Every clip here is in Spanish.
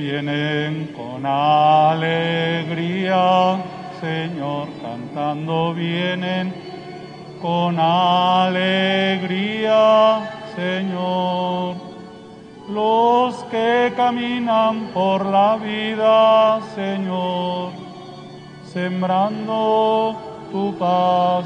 vienen con alegría, Señor, cantando vienen con alegría, Señor. Los que caminan por la vida, Señor, sembrando tu paz.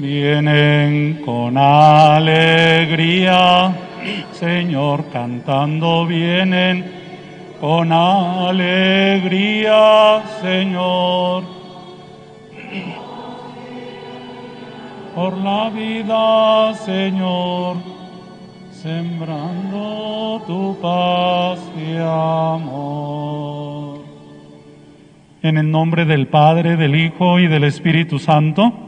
Vienen con alegría, Señor, cantando vienen con alegría, Señor. Por la vida, Señor, sembrando tu paz y amor. En el nombre del Padre, del Hijo y del Espíritu Santo,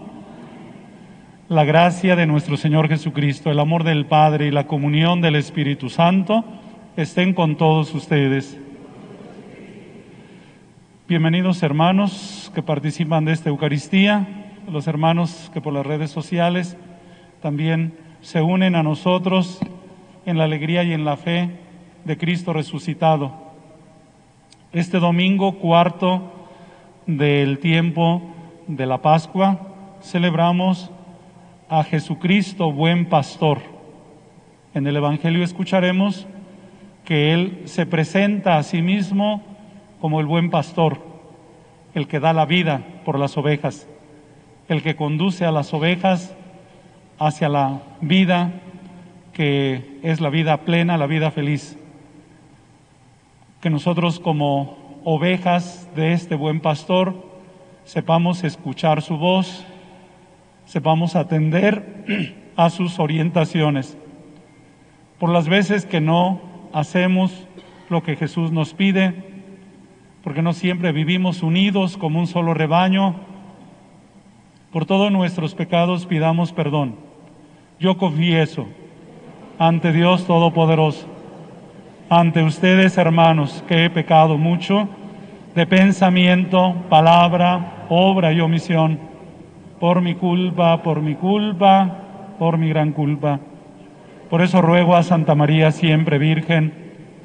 la gracia de nuestro Señor Jesucristo, el amor del Padre y la comunión del Espíritu Santo estén con todos ustedes. Bienvenidos hermanos que participan de esta Eucaristía, los hermanos que por las redes sociales también se unen a nosotros en la alegría y en la fe de Cristo resucitado. Este domingo cuarto del tiempo de la Pascua celebramos a Jesucristo, buen pastor. En el Evangelio escucharemos que Él se presenta a sí mismo como el buen pastor, el que da la vida por las ovejas, el que conduce a las ovejas hacia la vida que es la vida plena, la vida feliz. Que nosotros como ovejas de este buen pastor sepamos escuchar su voz, sepamos atender a sus orientaciones. Por las veces que no hacemos lo que Jesús nos pide, porque no siempre vivimos unidos como un solo rebaño, por todos nuestros pecados pidamos perdón. Yo confieso ante Dios Todopoderoso, ante ustedes hermanos, que he pecado mucho de pensamiento, palabra, obra y omisión por mi culpa, por mi culpa, por mi gran culpa. Por eso ruego a Santa María siempre Virgen,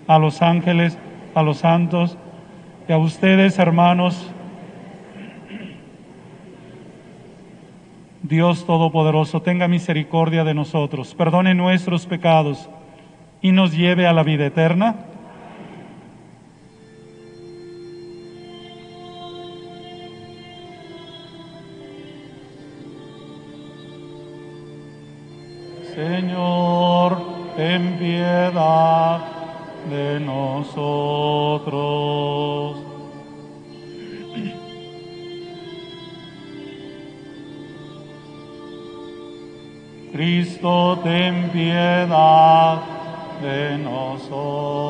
a los ángeles, a los santos y a ustedes, hermanos, Dios Todopoderoso, tenga misericordia de nosotros, perdone nuestros pecados y nos lleve a la vida eterna. Señor, ten piedad de nosotros. Cristo, ten piedad de nosotros.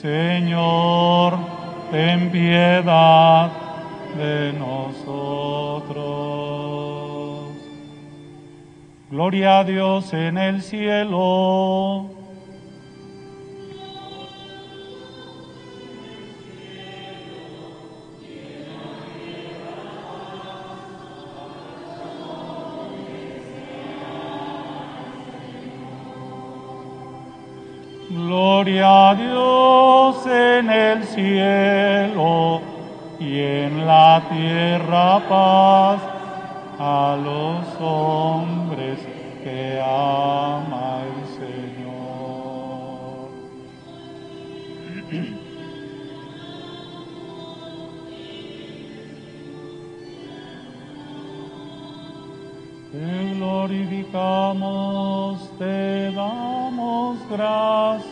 Señor, ten piedad de nosotros. Gloria a Dios en el cielo. Gloria a Dios en el cielo y en la tierra paz a los hombres que ama el Señor. Te glorificamos, te damos gracias.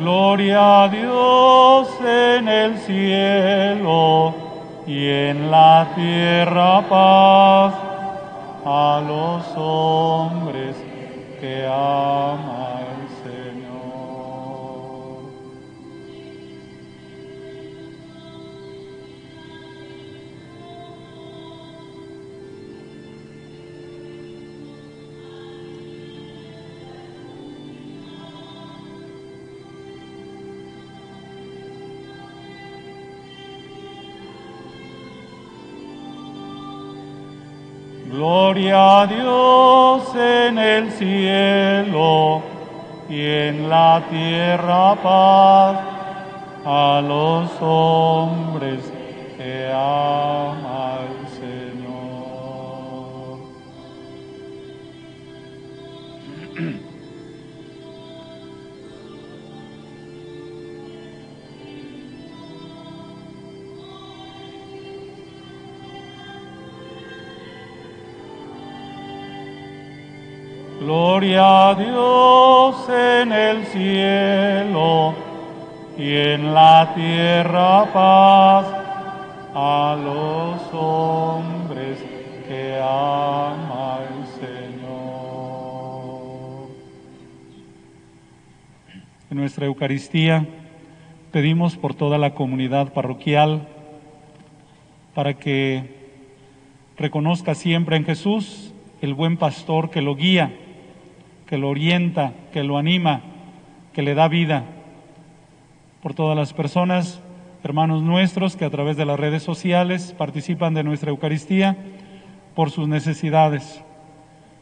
Gloria a Dios en el cielo y en la tierra paz a los hombres que ama Gloria a Dios en el cielo y en la tierra paz a los hombres cielo y en la tierra paz a los hombres que ama el Señor. En nuestra Eucaristía pedimos por toda la comunidad parroquial para que reconozca siempre en Jesús el buen pastor que lo guía, que lo orienta, que lo anima, que le da vida. Por todas las personas, hermanos nuestros que a través de las redes sociales participan de nuestra Eucaristía, por sus necesidades.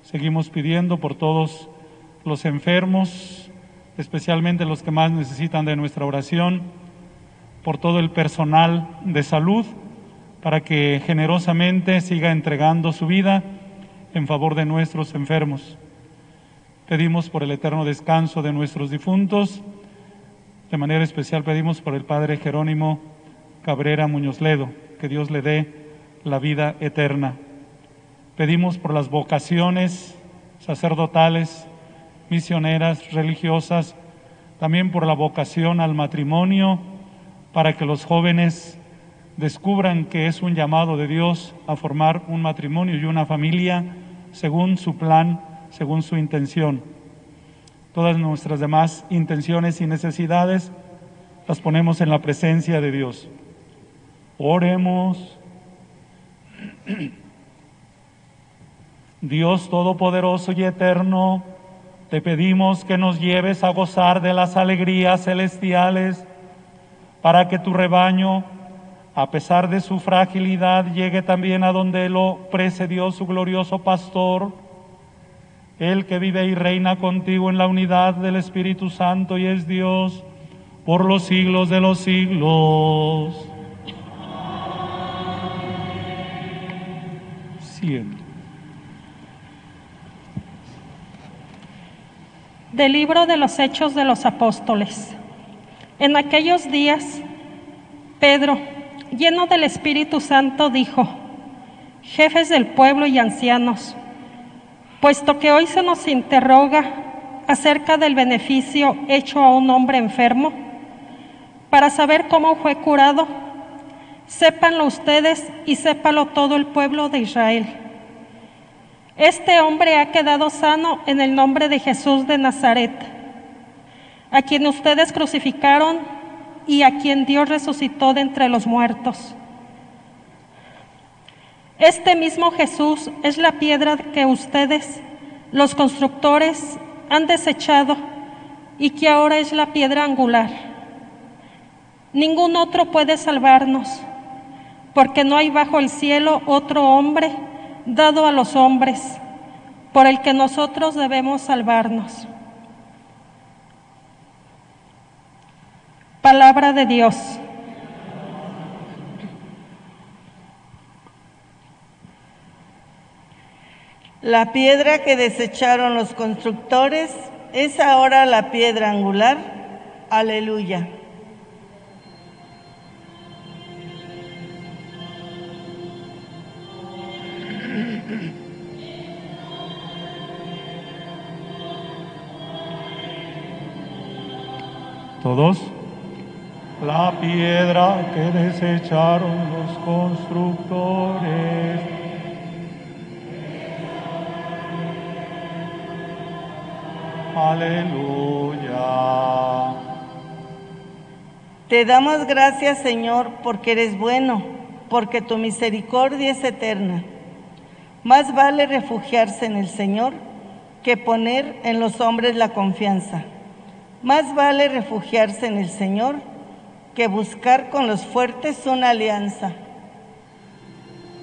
Seguimos pidiendo por todos los enfermos, especialmente los que más necesitan de nuestra oración, por todo el personal de salud, para que generosamente siga entregando su vida en favor de nuestros enfermos. Pedimos por el eterno descanso de nuestros difuntos. De manera especial pedimos por el Padre Jerónimo Cabrera Muñoz Ledo, que Dios le dé la vida eterna. Pedimos por las vocaciones sacerdotales, misioneras, religiosas, también por la vocación al matrimonio, para que los jóvenes descubran que es un llamado de Dios a formar un matrimonio y una familia según su plan, según su intención. Todas nuestras demás intenciones y necesidades las ponemos en la presencia de Dios. Oremos. Dios Todopoderoso y Eterno, te pedimos que nos lleves a gozar de las alegrías celestiales para que tu rebaño, a pesar de su fragilidad, llegue también a donde lo precedió su glorioso pastor, el que vive y reina contigo en la unidad del Espíritu Santo y es Dios por los siglos de los siglos. Siento. Del libro de los Hechos de los Apóstoles. En aquellos días, Pedro, lleno del Espíritu Santo, dijo, jefes del pueblo y ancianos, puesto que hoy se nos interroga acerca del beneficio hecho a un hombre enfermo, para saber cómo fue curado, sépanlo ustedes y sépalo todo el pueblo de Israel. Este hombre ha quedado sano en el nombre de Jesús de Nazaret, a quien ustedes crucificaron y a quien Dios resucitó de entre los muertos. Este mismo Jesús es la piedra que ustedes, los constructores, han desechado y que ahora es la piedra angular. Ningún otro puede salvarnos, porque no hay bajo el cielo otro hombre dado a los hombres por el que nosotros debemos salvarnos. Palabra de Dios. La piedra que desecharon los constructores es ahora la piedra angular. Aleluya. Todos. La piedra que desecharon los constructores. Aleluya. Te damos gracias, Señor, porque eres bueno, porque tu misericordia es eterna. Más vale refugiarse en el Señor que poner en los hombres la confianza. Más vale refugiarse en el Señor que buscar con los fuertes una alianza.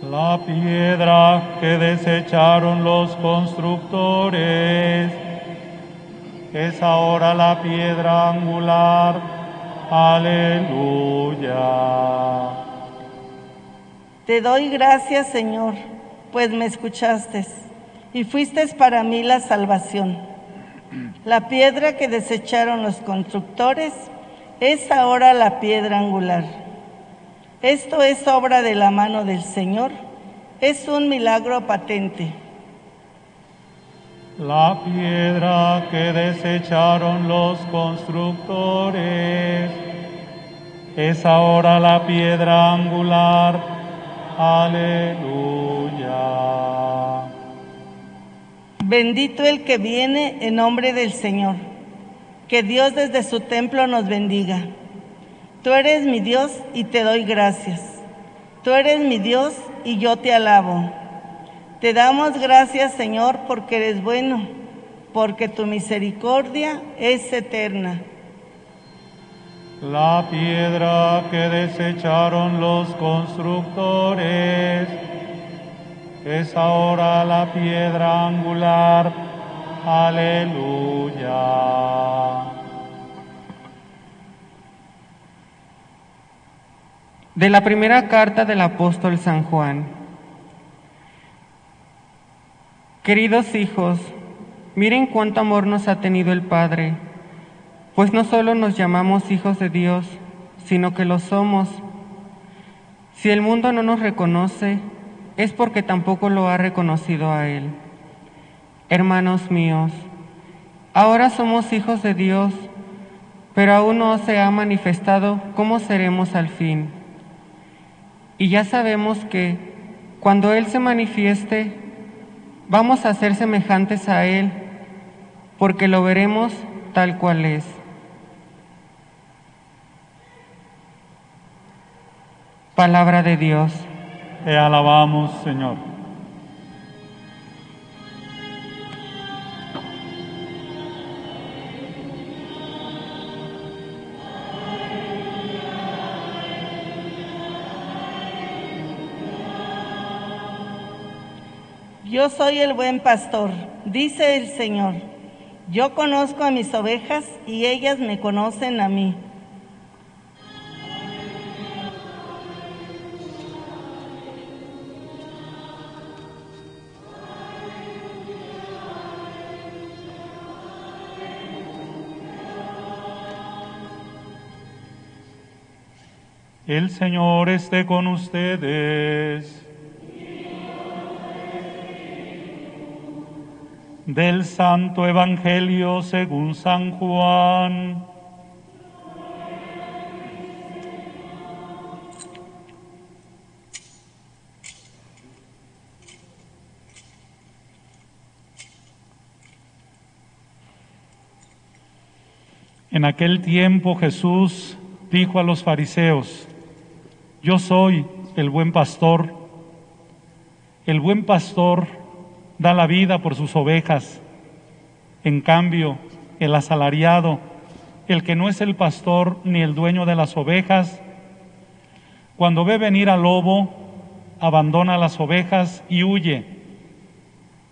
La piedra que desecharon los constructores es ahora la piedra angular. Aleluya. Te doy gracias, Señor, pues me escuchaste y fuiste para mí la salvación. La piedra que desecharon los constructores es ahora la piedra angular. Esto es obra de la mano del Señor, es un milagro patente. La piedra que desecharon los constructores es ahora la piedra angular. Aleluya. Bendito el que viene en nombre del Señor. Que Dios desde su templo nos bendiga. Tú eres mi Dios y te doy gracias. Tú eres mi Dios y yo te alabo. Te damos gracias, Señor, porque eres bueno, porque tu misericordia es eterna. La piedra que desecharon los constructores es ahora la piedra angular. Aleluya. De la primera carta del apóstol San Juan. Queridos hijos, miren cuánto amor nos ha tenido el Padre, pues no solo nos llamamos hijos de Dios, sino que lo somos. Si el mundo no nos reconoce, es porque tampoco lo ha reconocido a Él. Hermanos míos, ahora somos hijos de Dios, pero aún no se ha manifestado cómo seremos al fin. Y ya sabemos que cuando Él se manifieste, vamos a ser semejantes a Él, porque lo veremos tal cual es. Palabra de Dios. Te alabamos, Señor. Yo soy el buen pastor, dice el Señor. Yo conozco a mis ovejas y ellas me conocen a mí. El Señor esté con ustedes. Del Santo Evangelio según San Juan. En aquel tiempo Jesús dijo a los fariseos, yo soy el buen pastor. El buen pastor da la vida por sus ovejas. En cambio, el asalariado, el que no es el pastor ni el dueño de las ovejas, cuando ve venir al lobo, abandona las ovejas y huye.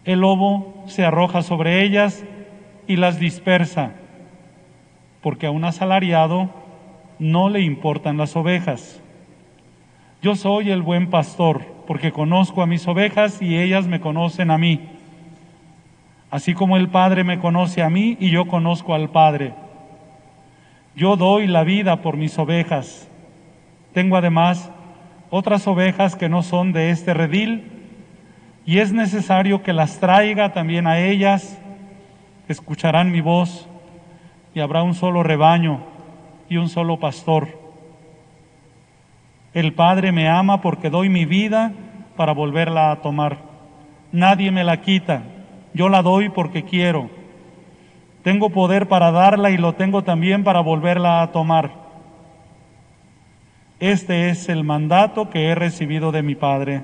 El lobo se arroja sobre ellas y las dispersa porque a un asalariado no le importan las ovejas. Yo soy el buen pastor, porque conozco a mis ovejas y ellas me conocen a mí. Así como el Padre me conoce a mí y yo conozco al Padre. Yo doy la vida por mis ovejas. Tengo además otras ovejas que no son de este redil y es necesario que las traiga también a ellas. Escucharán mi voz y habrá un solo rebaño y un solo pastor. El Padre me ama porque doy mi vida para volverla a tomar. Nadie me la quita, yo la doy porque quiero. Tengo poder para darla y lo tengo también para volverla a tomar. Este es el mandato que he recibido de mi Padre.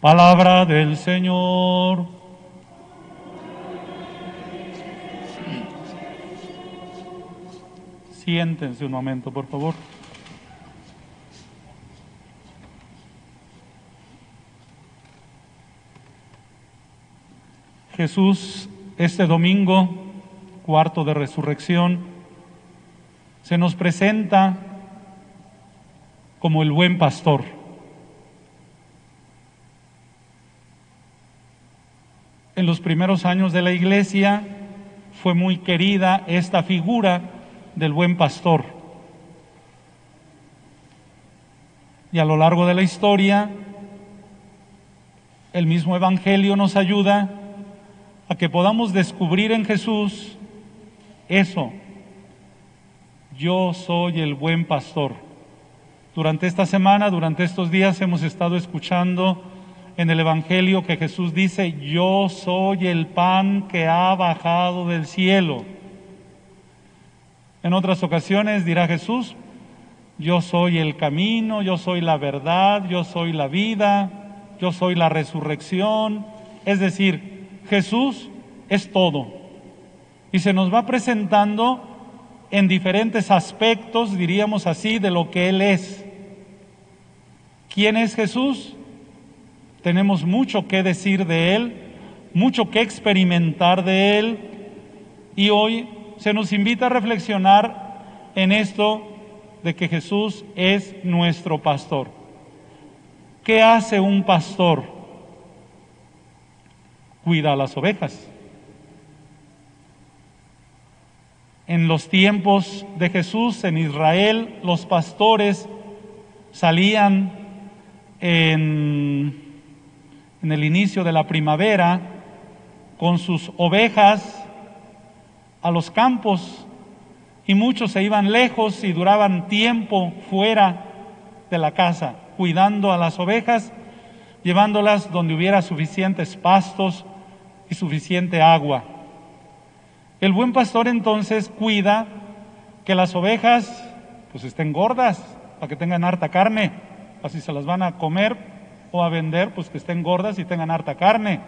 Palabra del Señor. Siéntense un momento, por favor. Jesús, este domingo, cuarto de resurrección, se nos presenta como el buen pastor. En los primeros años de la iglesia fue muy querida esta figura del buen pastor. Y a lo largo de la historia, el mismo Evangelio nos ayuda a que podamos descubrir en Jesús eso. Yo soy el buen pastor. Durante esta semana, durante estos días hemos estado escuchando en el Evangelio que Jesús dice, yo soy el pan que ha bajado del cielo. En otras ocasiones dirá Jesús, yo soy el camino, yo soy la verdad, yo soy la vida, yo soy la resurrección. Es decir, Jesús es todo. Y se nos va presentando en diferentes aspectos, diríamos así, de lo que Él es. ¿Quién es Jesús? Tenemos mucho que decir de Él, mucho que experimentar de Él. Y hoy se nos invita a reflexionar en esto de que Jesús es nuestro pastor. ¿Qué hace un pastor? Cuida a las ovejas. En los tiempos de Jesús en Israel, los pastores salían en, en el inicio de la primavera con sus ovejas a los campos y muchos se iban lejos y duraban tiempo fuera de la casa, cuidando a las ovejas, llevándolas donde hubiera suficientes pastos y suficiente agua. El buen pastor entonces cuida que las ovejas pues estén gordas para que tengan harta carne, así se las van a comer o a vender, pues que estén gordas y tengan harta carne,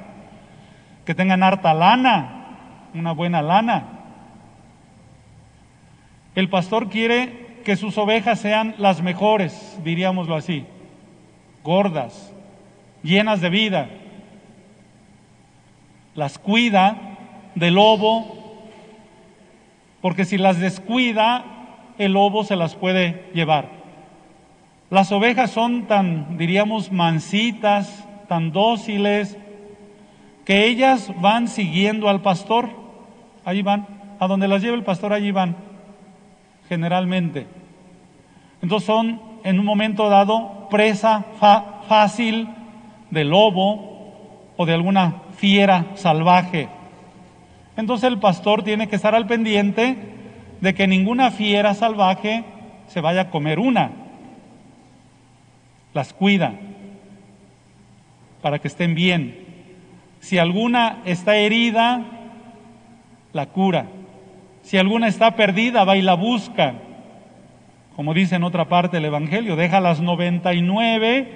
que tengan harta lana, una buena lana, el pastor quiere que sus ovejas sean las mejores, diríamoslo así, gordas, llenas de vida. Las cuida del lobo, porque si las descuida, el lobo se las puede llevar. Las ovejas son tan, diríamos, mansitas, tan dóciles, que ellas van siguiendo al pastor. Allí van, a donde las lleva el pastor, allí van generalmente. Entonces son en un momento dado presa fácil de lobo o de alguna fiera salvaje. Entonces el pastor tiene que estar al pendiente de que ninguna fiera salvaje se vaya a comer una. Las cuida para que estén bien. Si alguna está herida, la cura. Si alguna está perdida, va y la busca. Como dice en otra parte del Evangelio, deja las 99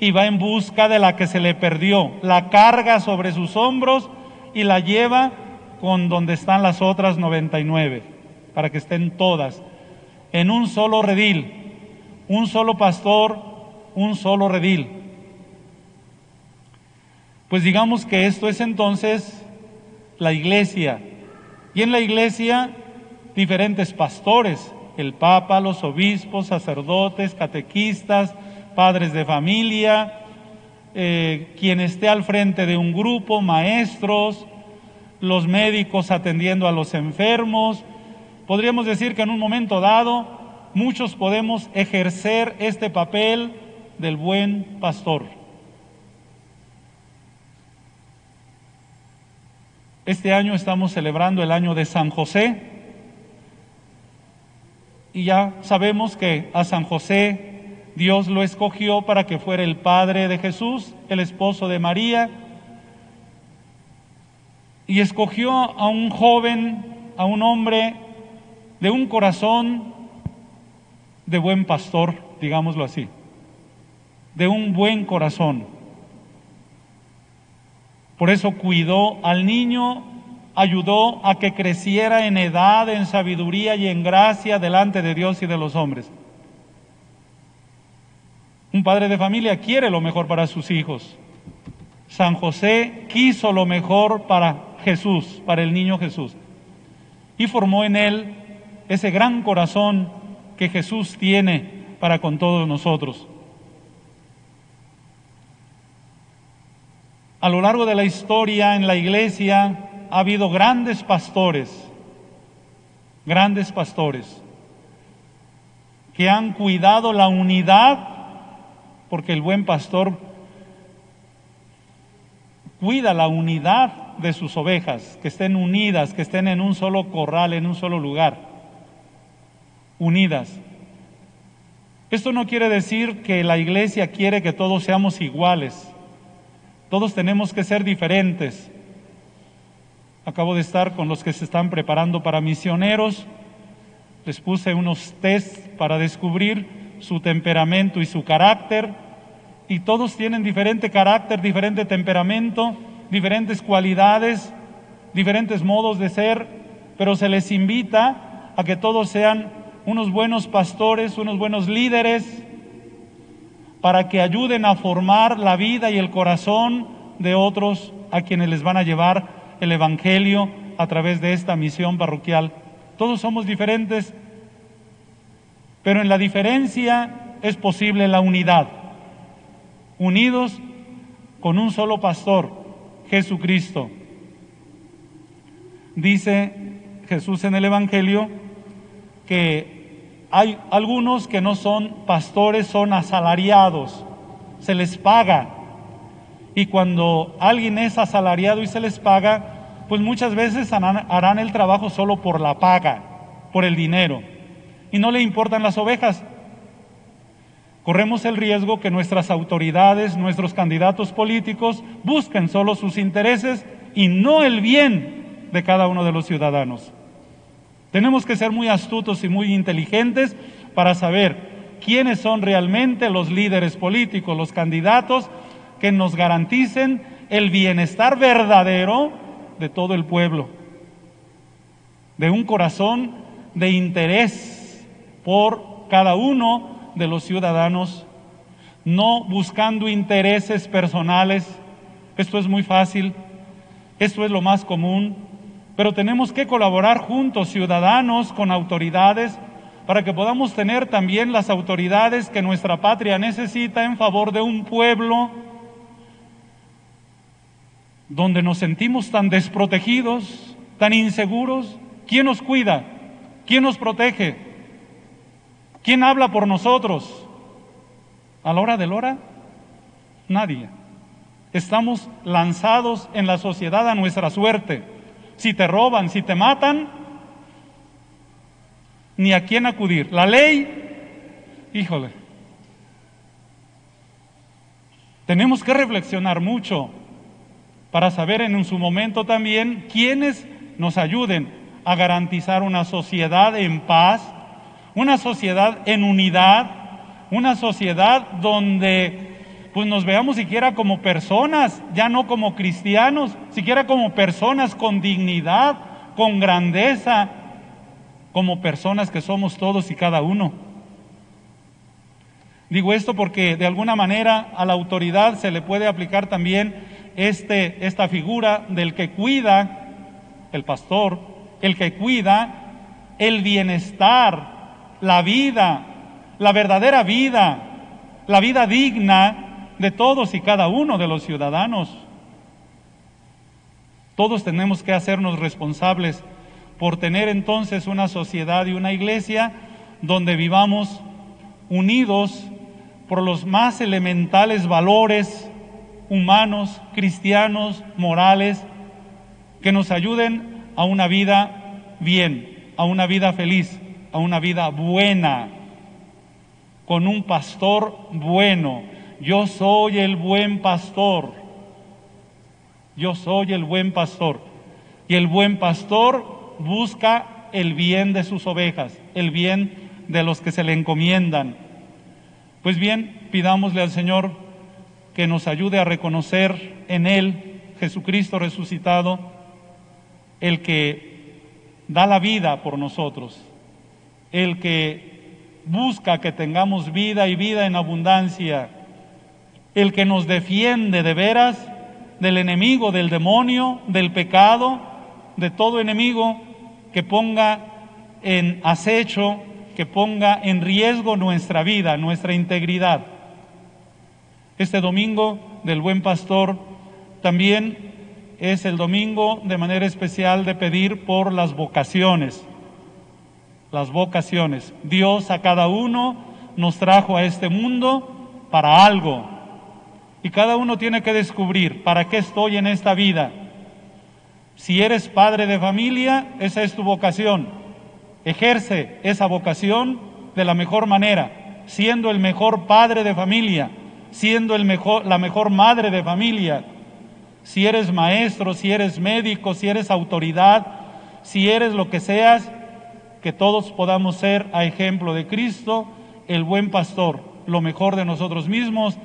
y va en busca de la que se le perdió. La carga sobre sus hombros y la lleva con donde están las otras 99, para que estén todas en un solo redil, un solo pastor, un solo redil. Pues digamos que esto es entonces la iglesia, y en la iglesia, diferentes pastores, el Papa, los obispos, sacerdotes, catequistas, padres de familia, eh, quien esté al frente de un grupo, maestros, los médicos atendiendo a los enfermos. Podríamos decir que en un momento dado muchos podemos ejercer este papel del buen pastor. Este año estamos celebrando el año de San José y ya sabemos que a San José Dios lo escogió para que fuera el padre de Jesús, el esposo de María, y escogió a un joven, a un hombre de un corazón de buen pastor, digámoslo así, de un buen corazón. Por eso cuidó al niño, ayudó a que creciera en edad, en sabiduría y en gracia delante de Dios y de los hombres. Un padre de familia quiere lo mejor para sus hijos. San José quiso lo mejor para Jesús, para el niño Jesús. Y formó en él ese gran corazón que Jesús tiene para con todos nosotros. A lo largo de la historia en la iglesia ha habido grandes pastores, grandes pastores, que han cuidado la unidad, porque el buen pastor cuida la unidad de sus ovejas, que estén unidas, que estén en un solo corral, en un solo lugar, unidas. Esto no quiere decir que la iglesia quiere que todos seamos iguales. Todos tenemos que ser diferentes. Acabo de estar con los que se están preparando para misioneros. Les puse unos test para descubrir su temperamento y su carácter. Y todos tienen diferente carácter, diferente temperamento, diferentes cualidades, diferentes modos de ser, pero se les invita a que todos sean unos buenos pastores, unos buenos líderes, para que ayuden a formar la vida y el corazón de otros a quienes les van a llevar el Evangelio a través de esta misión parroquial. Todos somos diferentes, pero en la diferencia es posible la unidad. Unidos con un solo pastor, Jesucristo. Dice Jesús en el Evangelio que hay algunos que no son pastores, son asalariados, se les paga. Y cuando alguien es asalariado y se les paga, pues muchas veces harán, el trabajo solo por la paga, por el dinero, y no le importan las ovejas. Corremos el riesgo que nuestras autoridades, nuestros candidatos políticos, busquen solo sus intereses y no el bien de cada uno de los ciudadanos. Tenemos que ser muy astutos y muy inteligentes para saber quiénes son realmente los líderes políticos, los candidatos que nos garanticen el bienestar verdadero de todo el pueblo, de un corazón de interés por cada uno de los ciudadanos, no buscando intereses personales. Esto es muy fácil, esto es lo más común, pero tenemos que colaborar juntos, ciudadanos, con autoridades, para que podamos tener también las autoridades que nuestra patria necesita en favor de un pueblo donde nos sentimos tan desprotegidos, tan inseguros. ¿Quién nos cuida? ¿Quién nos protege? ¿Quién habla por nosotros? A la hora del hora, nadie. Estamos lanzados en la sociedad a nuestra suerte. Si te roban, si te matan, ni a quién acudir. La ley, híjole, tenemos que reflexionar mucho para saber en su momento también quiénes nos ayuden a garantizar una sociedad en paz, una sociedad en unidad, una sociedad donde pues nos veamos siquiera como personas, ya no como cristianos, siquiera como personas con dignidad, con grandeza, como personas que somos todos y cada uno. Digo esto porque de alguna manera a la autoridad se le puede aplicar también este, esta figura del que cuida, el pastor, el que cuida el bienestar, la vida, la verdadera vida, la vida digna de todos y cada uno de los ciudadanos. Todos tenemos que hacernos responsables por tener entonces una sociedad y una iglesia donde vivamos unidos por los más elementales valores humanos, cristianos, morales, que nos ayuden a una vida bien, a una vida feliz, a una vida buena, con un pastor bueno. Yo soy el buen pastor. Yo soy el buen pastor. Y el buen pastor busca el bien de sus ovejas, el bien de los que se le encomiendan. Pues bien, pidámosle al Señor que nos ayude a reconocer en Él, Jesucristo resucitado, el que da la vida por nosotros, el que busca que tengamos vida y vida en abundancia, el que nos defiende de veras del enemigo, del demonio, del pecado, de todo enemigo que ponga en acecho, que ponga en riesgo nuestra vida, nuestra integridad. Este domingo del buen pastor también es el domingo de manera especial de pedir por las vocaciones. Las vocaciones. Dios a cada uno nos trajo a este mundo para algo. Y cada uno tiene que descubrir para qué estoy en esta vida. Si eres padre de familia, esa es tu vocación. Ejerce esa vocación de la mejor manera, siendo el mejor padre de familia siendo el mejor, la mejor madre de familia. Si eres maestro, si eres médico, si eres autoridad, si eres lo que seas, que todos podamos ser a ejemplo de Cristo, el buen pastor, lo mejor de nosotros mismos,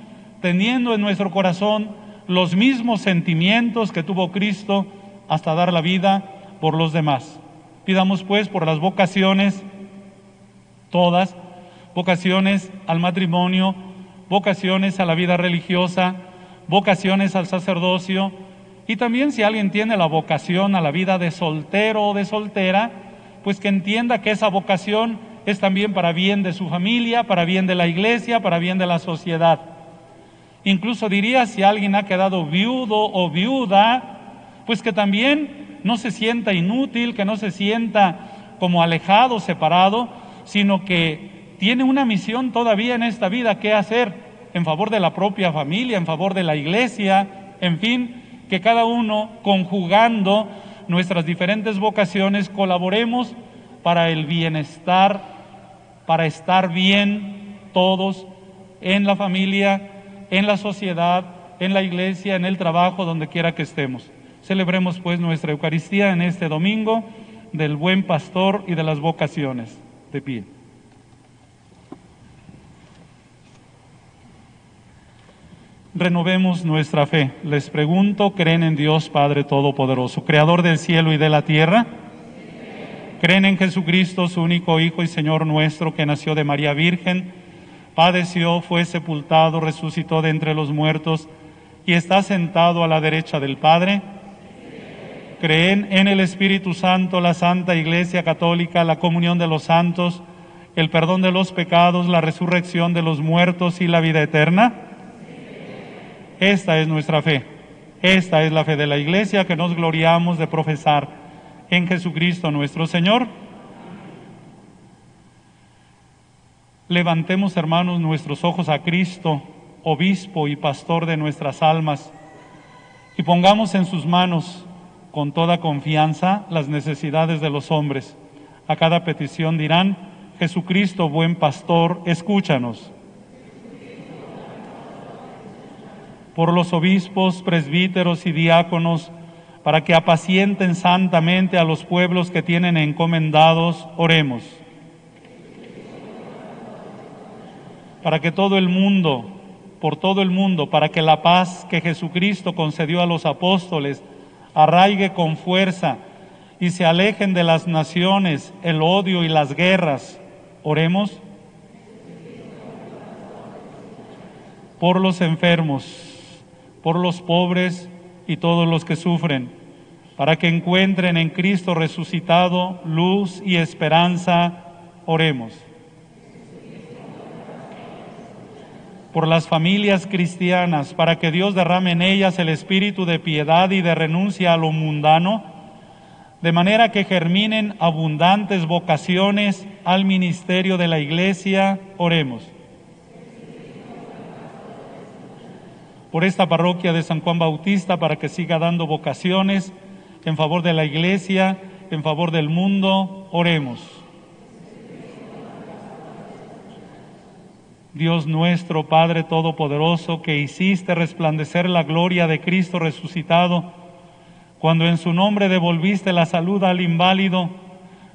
teniendo en nuestro corazón los mismos sentimientos que tuvo Cristo hasta dar la vida por los demás. Pidamos pues por las vocaciones, todas, vocaciones al matrimonio, vocaciones a la vida religiosa, vocaciones al sacerdocio y también si alguien tiene la vocación a la vida de soltero o de soltera, pues que entienda que esa vocación es también para bien de su familia, para bien de la iglesia, para bien de la sociedad. Incluso diría si alguien ha quedado viudo o viuda, pues que también no se sienta inútil, que no se sienta como alejado, separado, sino que tiene una misión todavía en esta vida que hacer en favor de la propia familia, en favor de la iglesia, en fin, que cada uno conjugando nuestras diferentes vocaciones colaboremos para el bienestar, para estar bien todos en la familia, en la sociedad, en la iglesia, en el trabajo, donde quiera que estemos. Celebremos pues nuestra Eucaristía en este domingo del buen pastor y de las vocaciones. De pie. renovemos nuestra fe. Les pregunto, ¿creen en Dios Padre Todopoderoso, Creador del cielo y de la tierra? ¿Creen en Jesucristo, su único Hijo y Señor nuestro, que nació de María Virgen, padeció, fue sepultado, resucitó de entre los muertos y está sentado a la derecha del Padre? ¿Creen en el Espíritu Santo, la Santa Iglesia Católica, la comunión de los santos, el perdón de los pecados, la resurrección de los muertos y la vida eterna? Esta es nuestra fe. Esta es la fe de la Iglesia que nos gloriamos de profesar en Jesucristo nuestro Señor. Levantemos, hermanos, nuestros ojos a Cristo, obispo y pastor de nuestras almas, y pongamos en sus manos con toda confianza las necesidades de los hombres. A cada petición dirán, Jesucristo, buen pastor, escúchanos. Por los obispos, presbíteros y diáconos, para que apacienten santamente a los pueblos que tienen encomendados, oremos. Para que todo el mundo, por todo el mundo, para que la paz que Jesucristo concedió a los apóstoles arraigue con fuerza y se alejen de las naciones el odio y las guerras. Oremos por los enfermos, por los pobres y todos los que sufren, para que encuentren en Cristo resucitado luz y esperanza. Oremos. Por las familias cristianas, para que Dios derrame en ellas el espíritu de piedad y de renuncia a lo mundano, de manera que germinen abundantes vocaciones al ministerio de la Iglesia. Oremos. Por esta parroquia de San Juan Bautista, para que siga dando vocaciones en favor de la Iglesia, en favor del mundo, oremos. Dios nuestro, Padre Todopoderoso, que hiciste resplandecer la gloria de Cristo resucitado, cuando en su nombre devolviste la salud al inválido,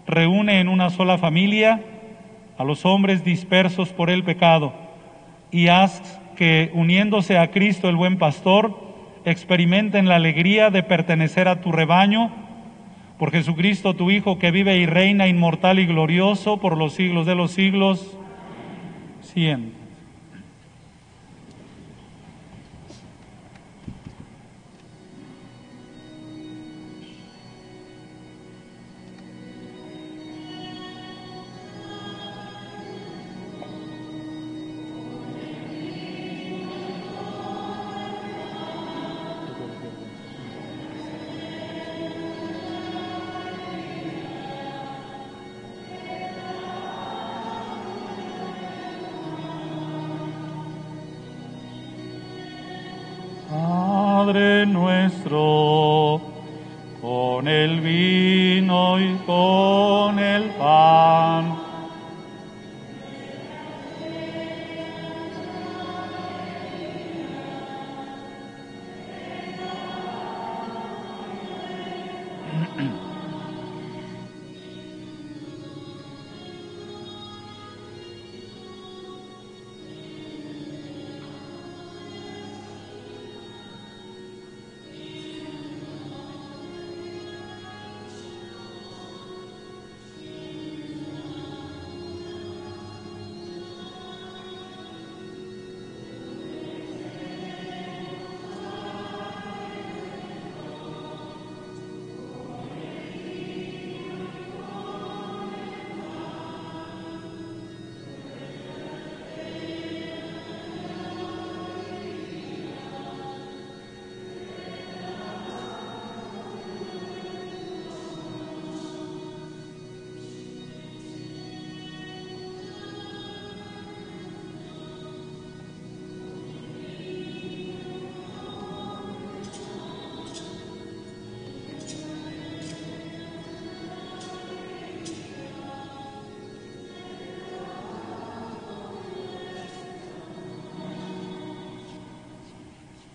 reúne en una sola familia a los hombres dispersos por el pecado y haz que, uniéndose a Cristo el buen pastor, experimenten la alegría de pertenecer a tu rebaño, por Jesucristo tu Hijo que vive y reina inmortal y glorioso por los siglos de los siglos. Siempre.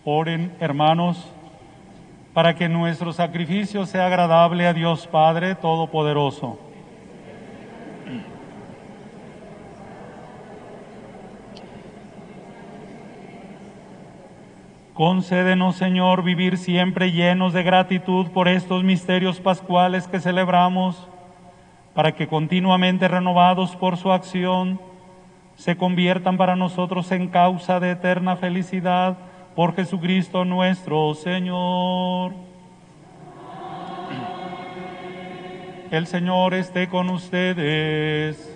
Oren, hermanos, para que nuestro sacrificio sea agradable a Dios Padre Todopoderoso. Concédenos, Señor, vivir siempre llenos de gratitud por estos misterios pascuales que celebramos, para que continuamente renovados por su acción, se conviertan para nosotros en causa de eterna felicidad por Jesucristo nuestro Señor. El Señor esté con ustedes.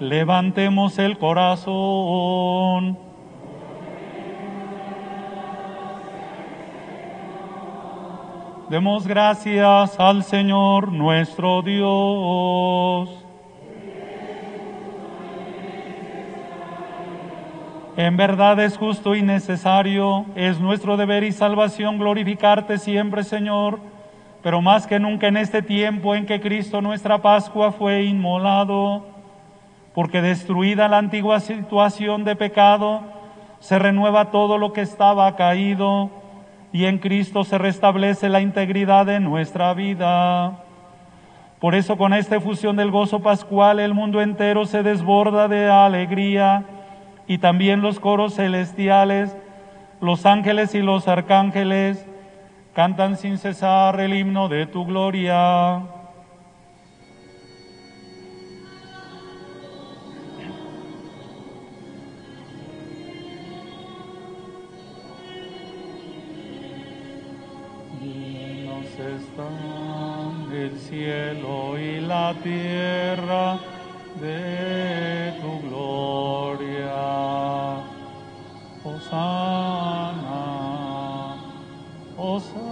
Levantemos el corazón. Demos gracias al Señor nuestro Dios. En verdad es justo y necesario, es nuestro deber y salvación glorificarte siempre, Señor, pero más que nunca en este tiempo en que Cristo nuestra Pascua fue inmolado, porque destruida la antigua situación de pecado, se renueva todo lo que estaba caído y en Cristo se restablece la integridad de nuestra vida. Por eso con esta efusión del gozo pascual el mundo entero se desborda de alegría y también los coros celestiales, los ángeles y los arcángeles cantan sin cesar el himno de tu gloria. Llenos están el cielo y la tierra de Hosanna, Hosanna.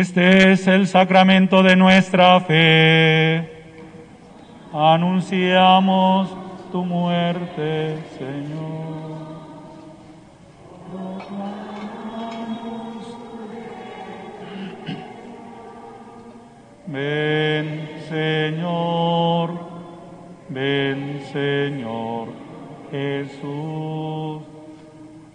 Este es el sacramento de nuestra fe. Anunciamos tu muerte, Señor. Ven, Señor. Ven, Señor Jesús.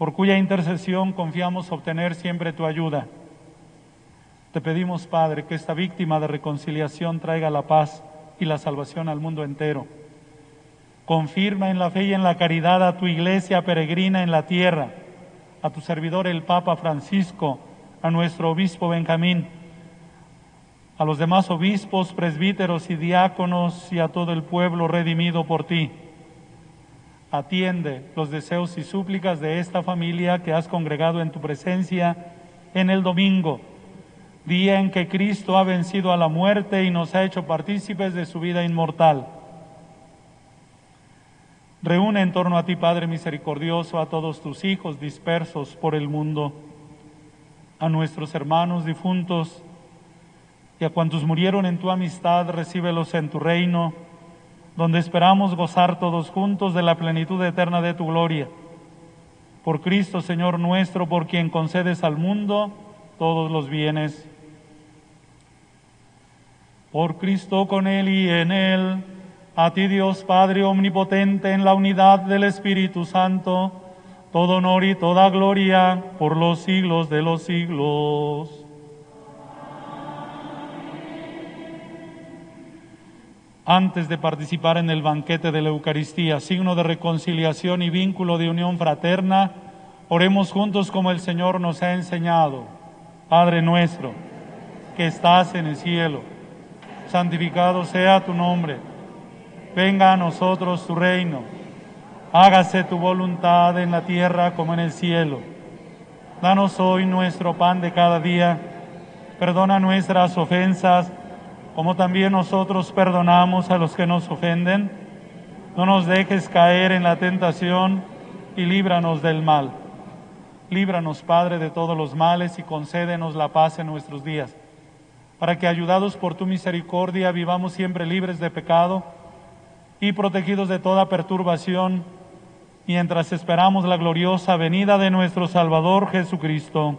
por cuya intercesión confiamos obtener siempre tu ayuda. Te pedimos, Padre, que esta víctima de reconciliación traiga la paz y la salvación al mundo entero. Confirma en la fe y en la caridad a tu iglesia peregrina en la tierra a tu servidor el Papa Francisco, a nuestro obispo Benjamín, a los demás obispos, presbíteros y diáconos y a todo el pueblo redimido por ti. Atiende los deseos y súplicas de esta familia que has congregado en tu presencia en el domingo, día en que Cristo ha vencido a la muerte y nos ha hecho partícipes de su vida inmortal. Reúne en torno a ti, Padre misericordioso, a todos tus hijos dispersos por el mundo, a nuestros hermanos difuntos y a cuantos murieron en tu amistad, recíbelos en tu reino, donde esperamos gozar todos juntos de la plenitud eterna de tu gloria. Por Cristo, Señor nuestro, por quien concedes al mundo todos los bienes. Por Cristo con Él y en Él a ti Dios Padre Omnipotente en la unidad del Espíritu Santo, todo honor y toda gloria por los siglos de los siglos. Antes de participar en el banquete de la Eucaristía, signo de reconciliación y vínculo de unión fraterna, oremos juntos como el Señor nos ha enseñado. Padre nuestro, que estás en el cielo, santificado sea tu nombre venga a nosotros tu reino, hágase tu voluntad en la tierra como en el cielo. Danos hoy nuestro pan de cada día, perdona nuestras ofensas, como también nosotros perdonamos a los que nos ofenden. No nos dejes caer en la tentación y líbranos del mal. Líbranos, Padre, de todos los males y concédenos la paz en nuestros días, para que, ayudados por tu misericordia, vivamos siempre libres de pecado y protegidos de toda perturbación, mientras esperamos la gloriosa venida de nuestro Salvador Jesucristo.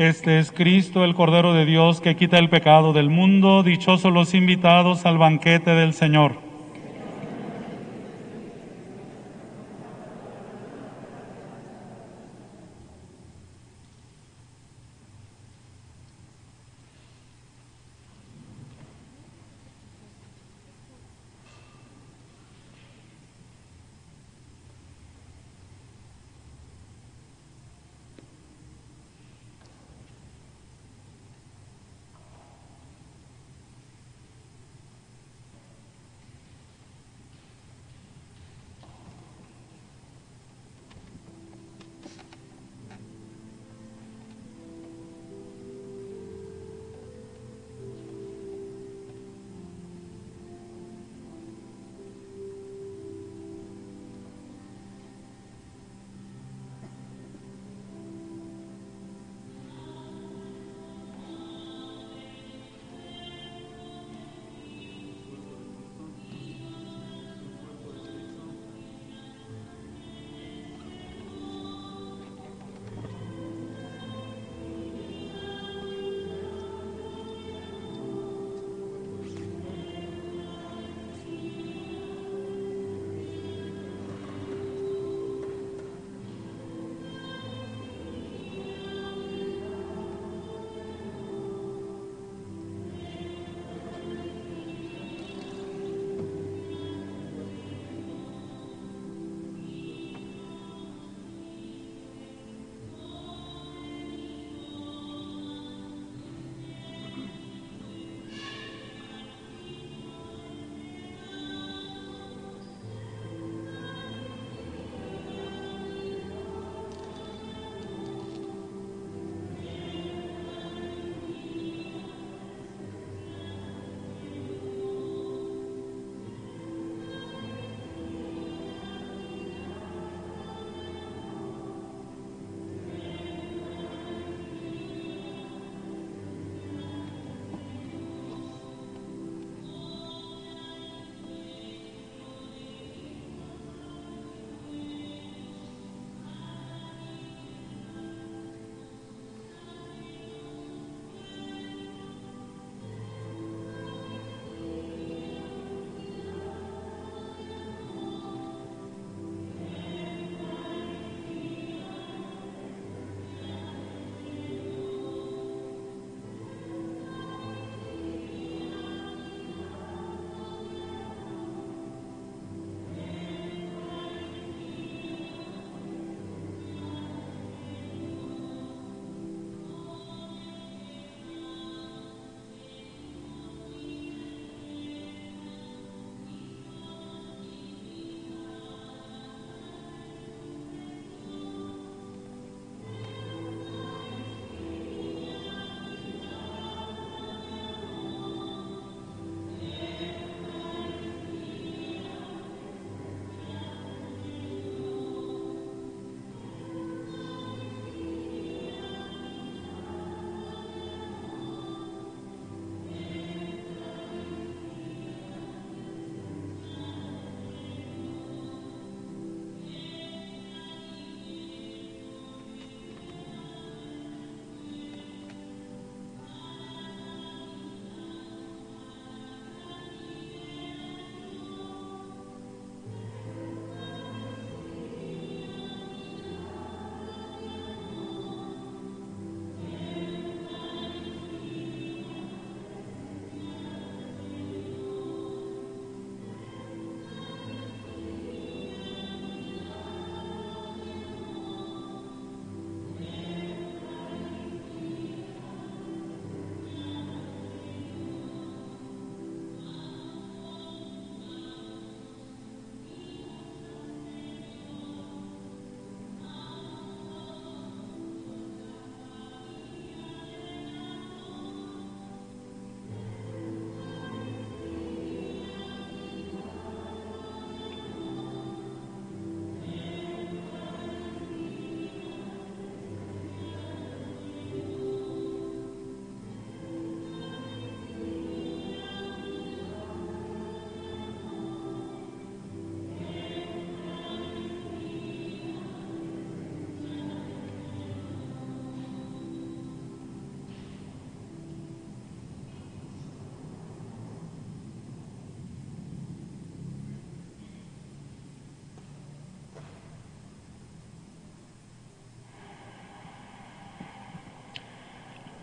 Este es Cristo, el Cordero de Dios, que quita el pecado del mundo. Dichosos los invitados al banquete del Señor.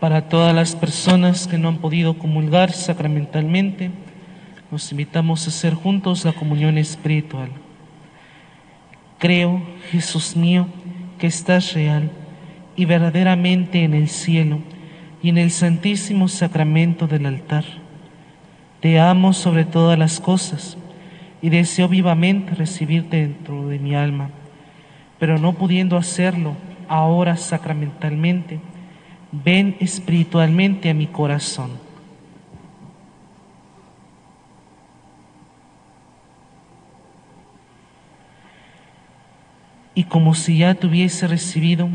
Para todas las personas que no han podido comulgar sacramentalmente, nos invitamos a hacer juntos la comunión espiritual. Creo, Jesús mío, que estás real y verdaderamente en el cielo y en el santísimo sacramento del altar. Te amo sobre todas las cosas y deseo vivamente recibirte dentro de mi alma, pero no pudiendo hacerlo ahora sacramentalmente, ven espiritualmente a mi corazón. Y como si ya te hubiese recibido,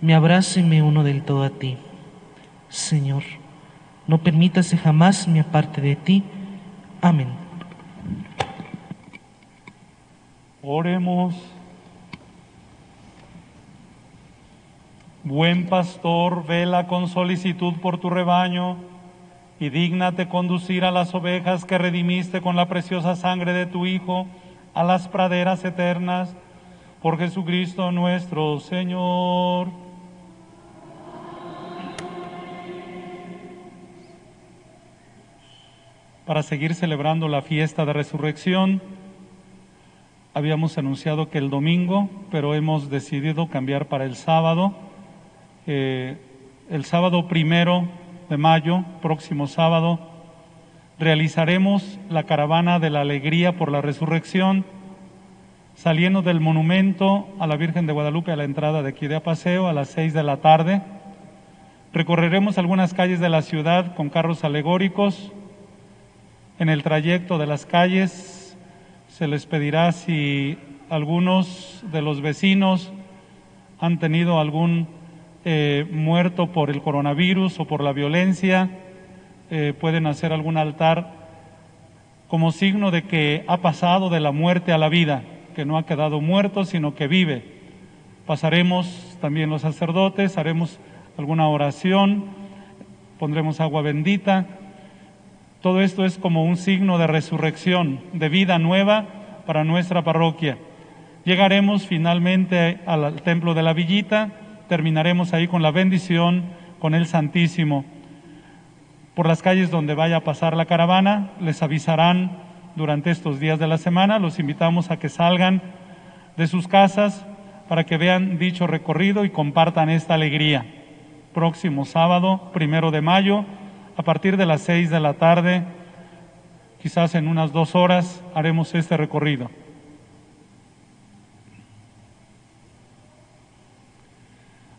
me abrazo y me uno del todo a ti. Señor, no permitas jamás me aparte de ti. Amén. Oremos. Buen pastor, vela con solicitud por tu rebaño y dígnate conducir a las ovejas que redimiste con la preciosa sangre de tu Hijo a las praderas eternas. Por Jesucristo nuestro Señor. Para seguir celebrando la fiesta de resurrección, habíamos anunciado que el domingo, pero hemos decidido cambiar para el sábado eh, el sábado primero de mayo, próximo sábado, realizaremos la caravana de la alegría por la resurrección, saliendo del monumento a la Virgen de Guadalupe a la entrada de aquí de Apaseo a las seis de la tarde. Recorreremos algunas calles de la ciudad con carros alegóricos. En el trayecto de las calles se les pedirá si algunos de los vecinos han tenido algún eh, muerto por el coronavirus o por la violencia, eh, pueden hacer algún altar como signo de que ha pasado de la muerte a la vida, que no ha quedado muerto, sino que vive. Pasaremos también los sacerdotes, haremos alguna oración, pondremos agua bendita. Todo esto es como un signo de resurrección, de vida nueva para nuestra parroquia. Llegaremos finalmente al templo de la villita, terminaremos ahí con la bendición, con el Santísimo. Por las calles donde vaya a pasar la caravana, les avisarán durante estos días de la semana, los invitamos a que salgan de sus casas para que vean dicho recorrido y compartan esta alegría. Próximo sábado, primero de mayo, a partir de las seis de la tarde, quizás en unas dos horas, haremos este recorrido.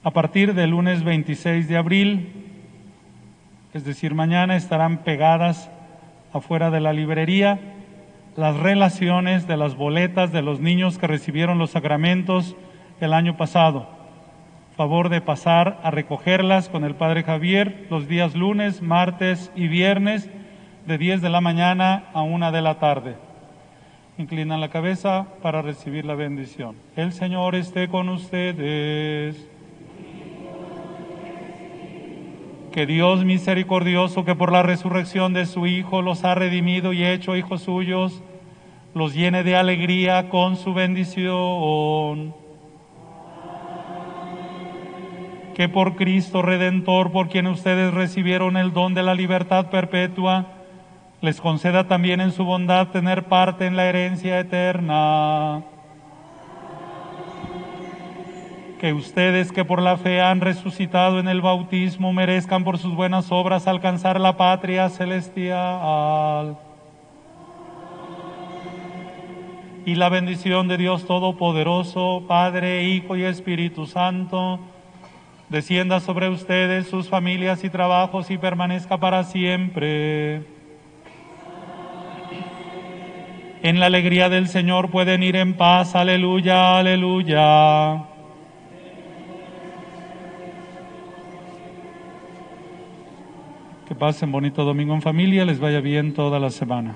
A partir del lunes 26 de abril, es decir, mañana estarán pegadas afuera de la librería las relaciones de las boletas de los niños que recibieron los sacramentos el año pasado. Favor de pasar a recogerlas con el Padre Javier los días lunes, martes y viernes de 10 de la mañana a 1 de la tarde. Inclinan la cabeza para recibir la bendición. El Señor esté con ustedes. Que Dios misericordioso, que por la resurrección de su Hijo los ha redimido y hecho hijos suyos, los llene de alegría con su bendición. Que por Cristo Redentor, por quien ustedes recibieron el don de la libertad perpetua, les conceda también en su bondad tener parte en la herencia eterna que ustedes que por la fe han resucitado en el bautismo merezcan por sus buenas obras alcanzar la patria celestial. Y la bendición de Dios Todopoderoso, Padre, Hijo y Espíritu Santo, descienda sobre ustedes, sus familias y trabajos y permanezca para siempre. En la alegría del Señor pueden ir en paz. Aleluya, aleluya. Que pasen bonito domingo en familia, les vaya bien toda la semana.